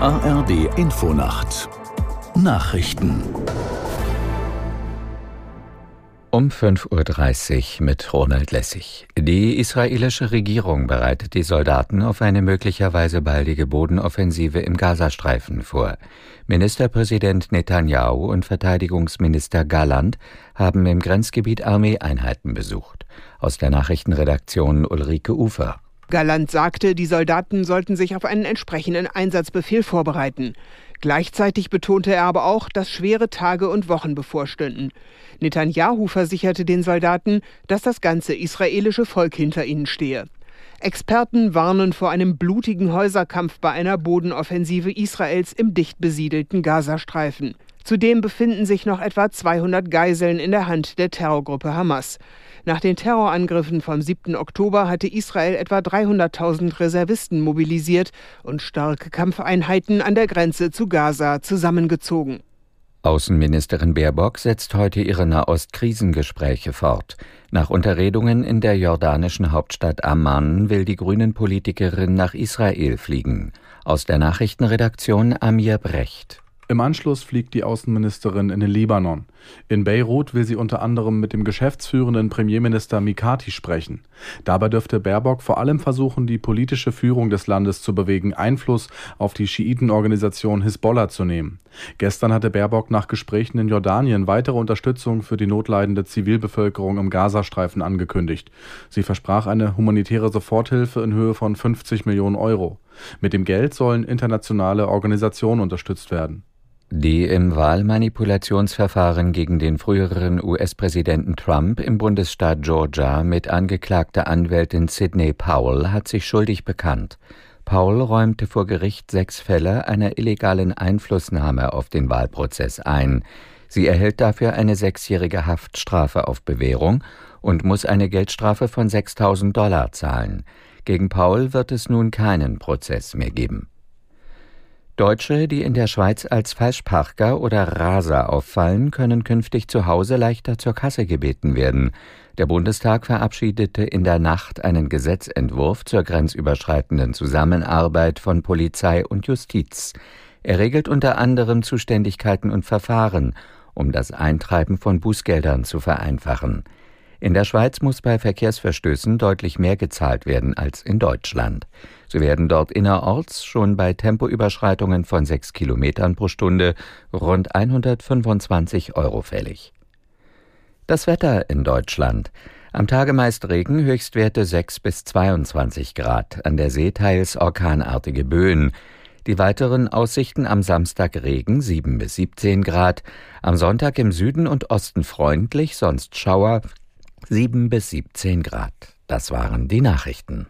ARD Infonacht Nachrichten um 5.30 Uhr mit Ronald Lessig. Die israelische Regierung bereitet die Soldaten auf eine möglicherweise baldige Bodenoffensive im Gazastreifen vor. Ministerpräsident Netanyahu und Verteidigungsminister Galland haben im Grenzgebiet Armeeeinheiten besucht. Aus der Nachrichtenredaktion Ulrike Ufer. Galland sagte, die Soldaten sollten sich auf einen entsprechenden Einsatzbefehl vorbereiten. Gleichzeitig betonte er aber auch, dass schwere Tage und Wochen bevorstünden. Netanyahu versicherte den Soldaten, dass das ganze israelische Volk hinter ihnen stehe. Experten warnen vor einem blutigen Häuserkampf bei einer Bodenoffensive Israels im dicht besiedelten Gazastreifen. Zudem befinden sich noch etwa 200 Geiseln in der Hand der Terrorgruppe Hamas. Nach den Terrorangriffen vom 7. Oktober hatte Israel etwa 300.000 Reservisten mobilisiert und starke Kampfeinheiten an der Grenze zu Gaza zusammengezogen. Außenministerin Baerbock setzt heute ihre Nahost-Krisengespräche fort. Nach Unterredungen in der jordanischen Hauptstadt Amman will die Grünen-Politikerin nach Israel fliegen. Aus der Nachrichtenredaktion Amir Brecht. Im Anschluss fliegt die Außenministerin in den Libanon. In Beirut will sie unter anderem mit dem geschäftsführenden Premierminister Mikati sprechen. Dabei dürfte Baerbock vor allem versuchen, die politische Führung des Landes zu bewegen, Einfluss auf die Schiitenorganisation Hisbollah zu nehmen. Gestern hatte Baerbock nach Gesprächen in Jordanien weitere Unterstützung für die notleidende Zivilbevölkerung im Gazastreifen angekündigt. Sie versprach eine humanitäre Soforthilfe in Höhe von 50 Millionen Euro. Mit dem Geld sollen internationale Organisationen unterstützt werden. Die im Wahlmanipulationsverfahren gegen den früheren US-Präsidenten Trump im Bundesstaat Georgia mit angeklagter Anwältin Sidney Powell hat sich schuldig bekannt. Powell räumte vor Gericht sechs Fälle einer illegalen Einflussnahme auf den Wahlprozess ein. Sie erhält dafür eine sechsjährige Haftstrafe auf Bewährung und muss eine Geldstrafe von 6000 Dollar zahlen. Gegen Paul wird es nun keinen Prozess mehr geben. Deutsche, die in der Schweiz als Falschparker oder Raser auffallen, können künftig zu Hause leichter zur Kasse gebeten werden. Der Bundestag verabschiedete in der Nacht einen Gesetzentwurf zur grenzüberschreitenden Zusammenarbeit von Polizei und Justiz. Er regelt unter anderem Zuständigkeiten und Verfahren, um das Eintreiben von Bußgeldern zu vereinfachen. In der Schweiz muss bei Verkehrsverstößen deutlich mehr gezahlt werden als in Deutschland. So werden dort innerorts schon bei Tempoüberschreitungen von sechs Kilometern pro Stunde rund 125 Euro fällig. Das Wetter in Deutschland. Am Tage meist Regen, Höchstwerte 6 bis 22 Grad, an der See teils orkanartige Böen. Die weiteren Aussichten am Samstag Regen 7 bis 17 Grad, am Sonntag im Süden und Osten freundlich, sonst Schauer 7 bis 17 Grad. Das waren die Nachrichten.